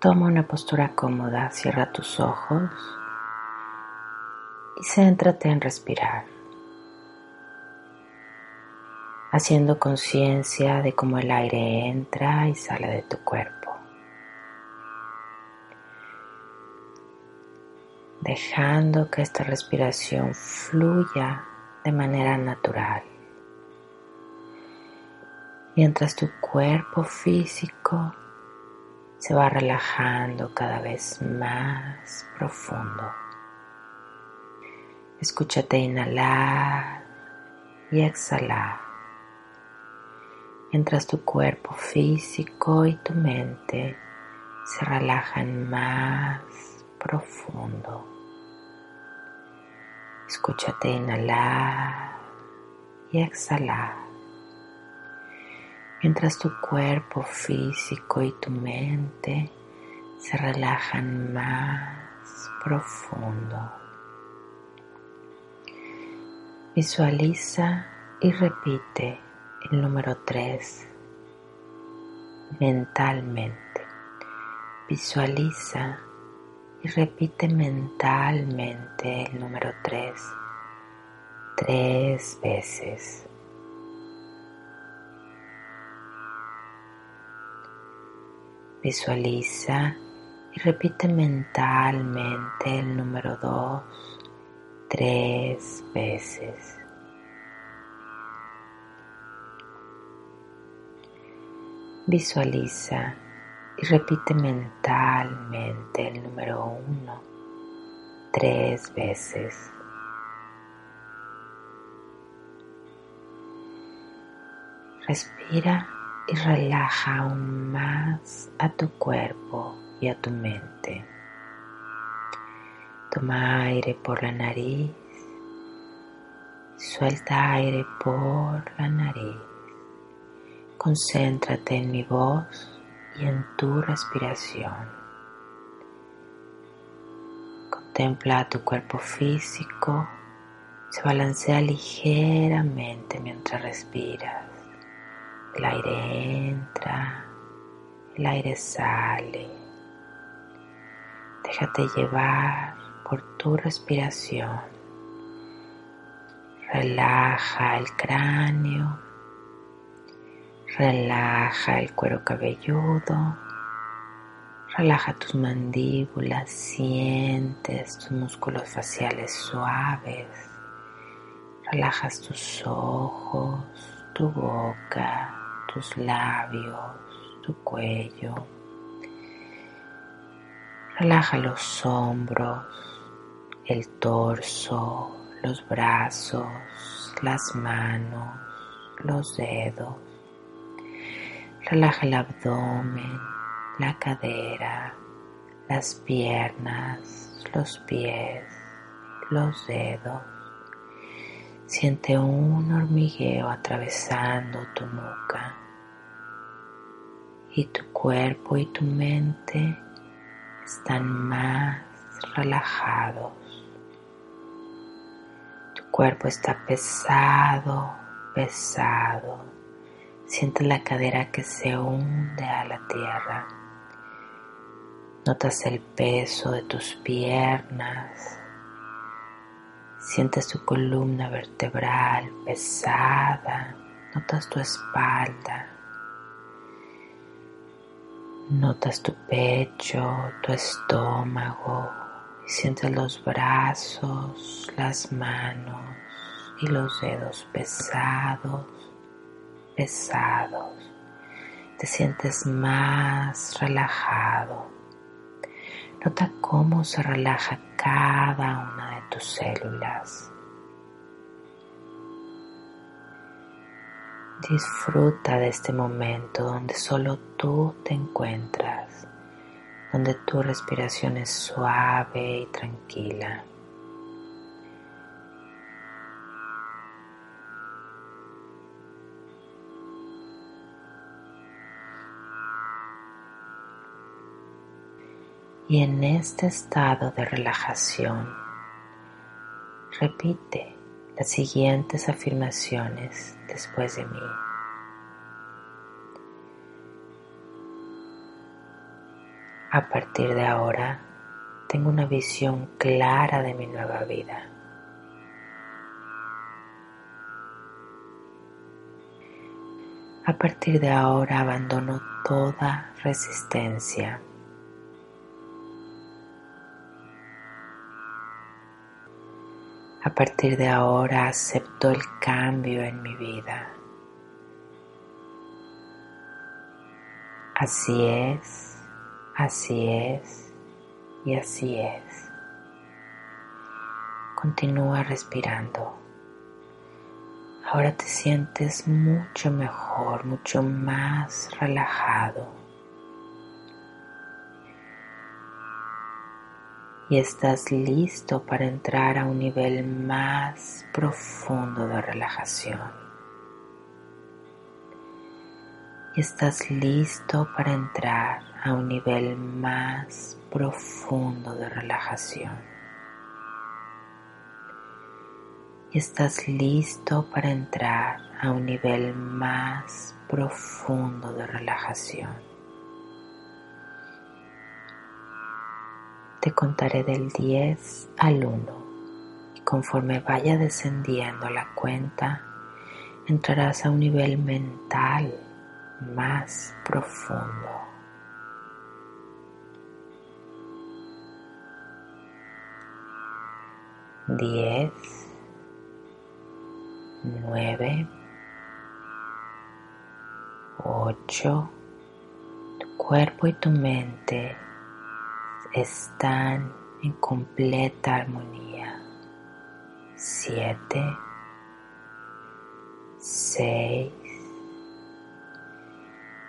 Toma una postura cómoda, cierra tus ojos y céntrate en respirar, haciendo conciencia de cómo el aire entra y sale de tu cuerpo, dejando que esta respiración fluya de manera natural, mientras tu cuerpo físico se va relajando cada vez más profundo. Escúchate inhalar y exhalar, mientras tu cuerpo físico y tu mente se relajan más profundo. Escúchate inhalar y exhalar mientras tu cuerpo físico y tu mente se relajan más profundo. Visualiza y repite el número 3 mentalmente. Visualiza y repite mentalmente el número 3 tres veces. Visualiza y repite mentalmente el número 2 tres veces. Visualiza y repite mentalmente el número 1 tres veces. Respira y relaja aún más a tu cuerpo y a tu mente. Toma aire por la nariz, suelta aire por la nariz. Concéntrate en mi voz y en tu respiración. Contempla tu cuerpo físico, se balancea ligeramente mientras respiras. El aire entra, el aire sale. Déjate llevar por tu respiración. Relaja el cráneo, relaja el cuero cabelludo, relaja tus mandíbulas, sientes tus músculos faciales suaves, relajas tus ojos, tu boca, tus labios, tu cuello. Relaja los hombros, el torso, los brazos, las manos, los dedos. Relaja el abdomen, la cadera, las piernas, los pies, los dedos. Siente un hormigueo atravesando tu nuca y tu cuerpo y tu mente están más relajados. Tu cuerpo está pesado, pesado. Siente la cadera que se hunde a la tierra. Notas el peso de tus piernas. Sientes tu columna vertebral pesada. Notas tu espalda. Notas tu pecho, tu estómago y sientes los brazos, las manos y los dedos pesados, pesados. Te sientes más relajado. Nota cómo se relaja cada una de tus células. Disfruta de este momento donde solo tú te encuentras. donde tu respiración es suave y tranquila. Y en este estado de relajación, repite las siguientes afirmaciones después de mí. A partir de ahora, tengo una visión clara de mi nueva vida. A partir de ahora abandono toda resistencia. A partir de ahora acepto el cambio en mi vida. Así es Así es y así es. Continúa respirando. Ahora te sientes mucho mejor, mucho más relajado. Y estás listo para entrar a un nivel más profundo de relajación. Y estás listo para entrar a un nivel más profundo de relajación. Y estás listo para entrar a un nivel más profundo de relajación. Te contaré del 10 al 1 y conforme vaya descendiendo la cuenta, entrarás a un nivel mental más profundo. diez, nueve, ocho, tu cuerpo y tu mente están en completa armonía. Siete, seis,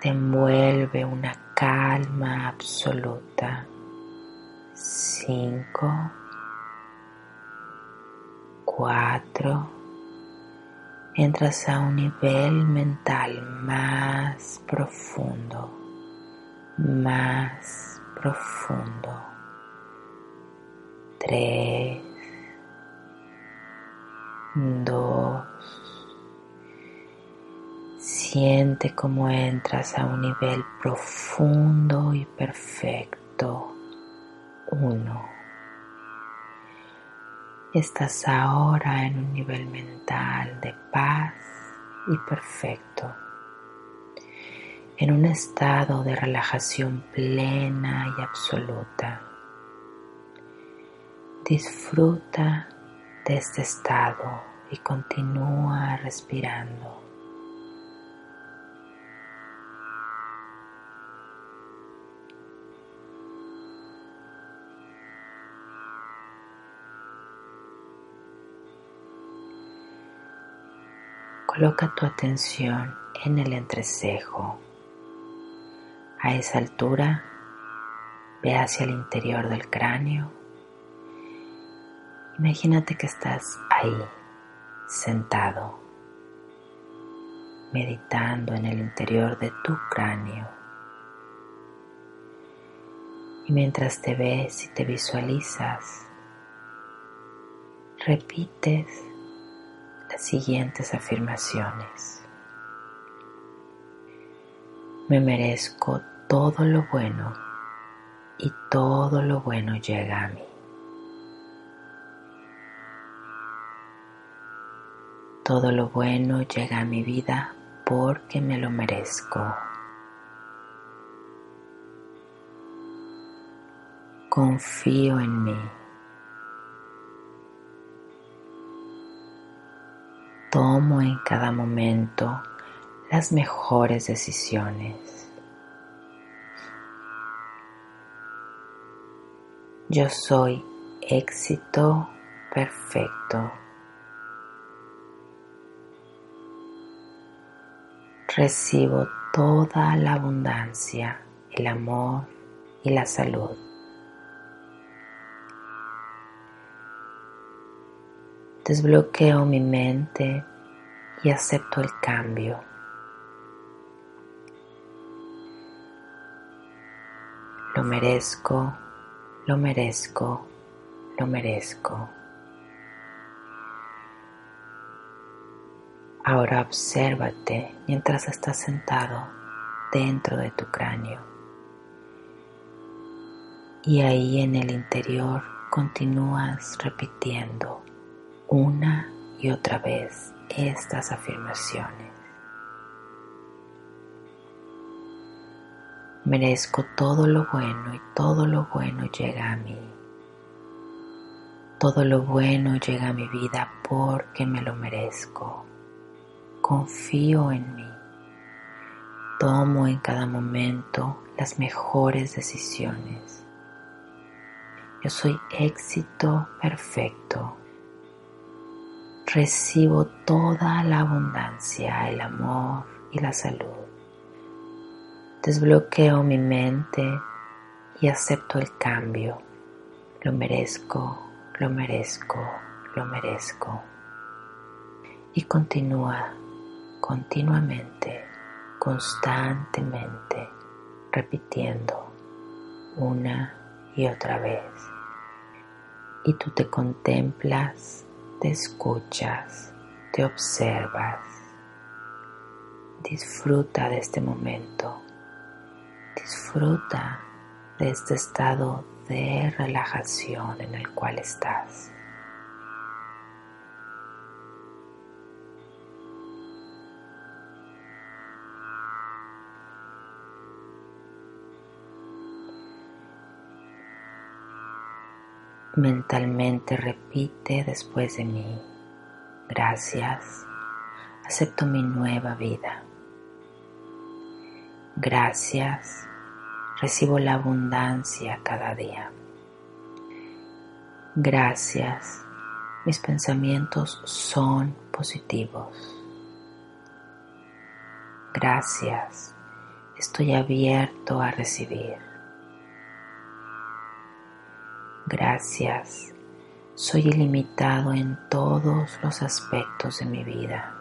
te envuelve una calma absoluta. Cinco, cuatro, entras a un nivel mental más profundo, más profundo. Tres, dos, siente cómo entras a un nivel profundo y perfecto. Uno. Estás ahora en un nivel mental de paz y perfecto, en un estado de relajación plena y absoluta. Disfruta de este estado y continúa respirando. Coloca tu atención en el entrecejo. A esa altura, ve hacia el interior del cráneo. Imagínate que estás ahí, sentado, meditando en el interior de tu cráneo. Y mientras te ves y te visualizas, repites las siguientes afirmaciones. Me merezco todo lo bueno y todo lo bueno llega a mí. Todo lo bueno llega a mi vida porque me lo merezco. Confío en mí. tomo en cada momento las mejores decisiones. Yo soy éxito perfecto. Recibo toda la abundancia, el amor y la salud. Desbloqueo mi mente y acepto el cambio. Lo merezco, lo merezco, lo merezco. Ahora obsérvate mientras estás sentado dentro de tu cráneo. Y ahí en el interior continúas repitiendo una y otra vez estas afirmaciones. Merezco todo lo bueno y todo lo bueno llega a mí. Todo lo bueno llega a mi vida porque me lo merezco. Confío en mí. Tomo en cada momento las mejores decisiones. Yo soy éxito perfecto. Recibo toda la abundancia, el amor y la salud. Desbloqueo mi mente y acepto el cambio. Lo merezco, lo merezco, lo merezco. Y continúa continuamente, constantemente, repitiendo una y otra vez. Y tú te contemplas, te escuchas, te observas. Disfruta de este momento. Disfruta de este estado de relajación en el cual estás. Mentalmente repite después de mí, gracias, acepto mi nueva vida. Gracias, recibo la abundancia cada día. Gracias, mis pensamientos son positivos. Gracias, estoy abierto a recibir. Gracias, soy ilimitado en todos los aspectos de mi vida.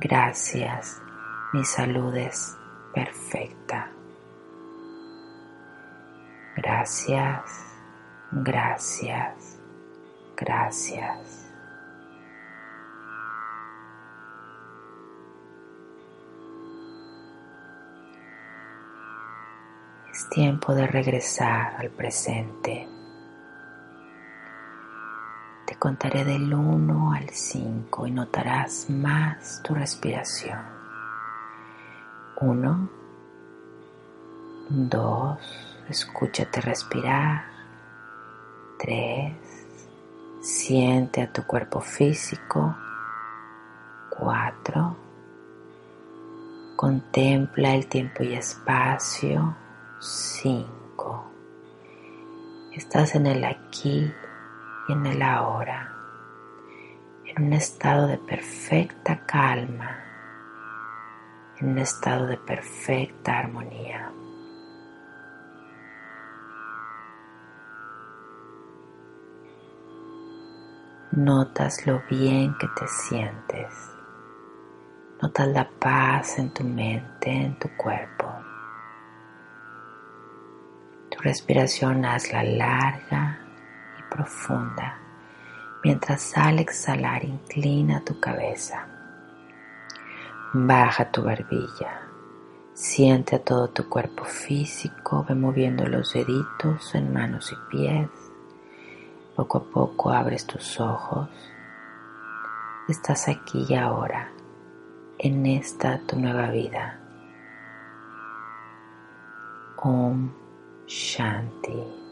Gracias, mi salud es perfecta. Gracias, gracias, gracias. Es tiempo de regresar al presente. Contaré del 1 al 5 y notarás más tu respiración. 1, 2, escúchate respirar. 3, siente a tu cuerpo físico. 4, contempla el tiempo y espacio. 5. Estás en el aquí en el ahora, en un estado de perfecta calma, en un estado de perfecta armonía. Notas lo bien que te sientes. Notas la paz en tu mente, en tu cuerpo. Tu respiración hazla larga profunda. Mientras al exhalar inclina tu cabeza. Baja tu barbilla. Siente a todo tu cuerpo físico, ve moviendo los deditos en manos y pies. Poco a poco abres tus ojos. Estás aquí y ahora, en esta tu nueva vida. Om Shanti.